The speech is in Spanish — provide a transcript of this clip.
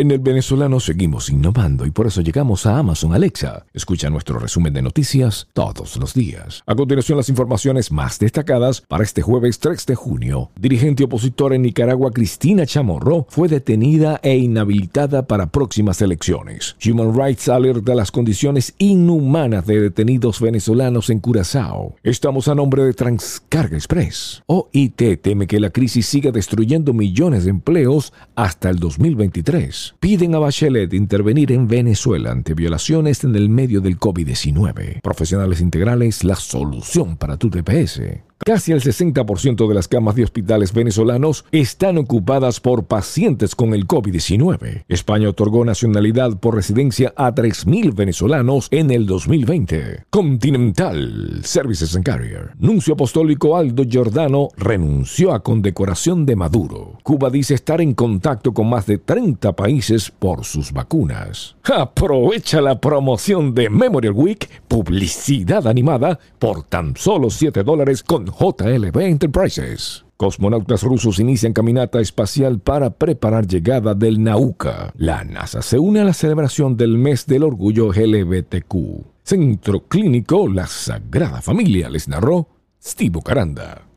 En el venezolano seguimos innovando y por eso llegamos a Amazon Alexa. Escucha nuestro resumen de noticias todos los días. A continuación las informaciones más destacadas para este jueves 3 de junio. Dirigente opositora en Nicaragua Cristina Chamorro fue detenida e inhabilitada para próximas elecciones. Human Rights alerta las condiciones inhumanas de detenidos venezolanos en Curazao. Estamos a nombre de Transcarga Express. OIT teme que la crisis siga destruyendo millones de empleos hasta el 2023 piden a Bachelet intervenir en Venezuela ante violaciones en el medio del COVID-19. Profesionales integrales, la solución para tu TPS. Casi el 60% de las camas de hospitales venezolanos están ocupadas por pacientes con el COVID-19. España otorgó nacionalidad por residencia a 3.000 venezolanos en el 2020. Continental Services and Carrier. Nuncio apostólico Aldo Giordano renunció a condecoración de Maduro. Cuba dice estar en contacto con más de 30 países por sus vacunas. Aprovecha la promoción de Memorial Week, publicidad animada por tan solo 7 dólares con JLB Enterprises. Cosmonautas rusos inician caminata espacial para preparar llegada del Nauka. La NASA se une a la celebración del mes del orgullo LGBTQ. Centro Clínico La Sagrada Familia les narró Steve Caranda.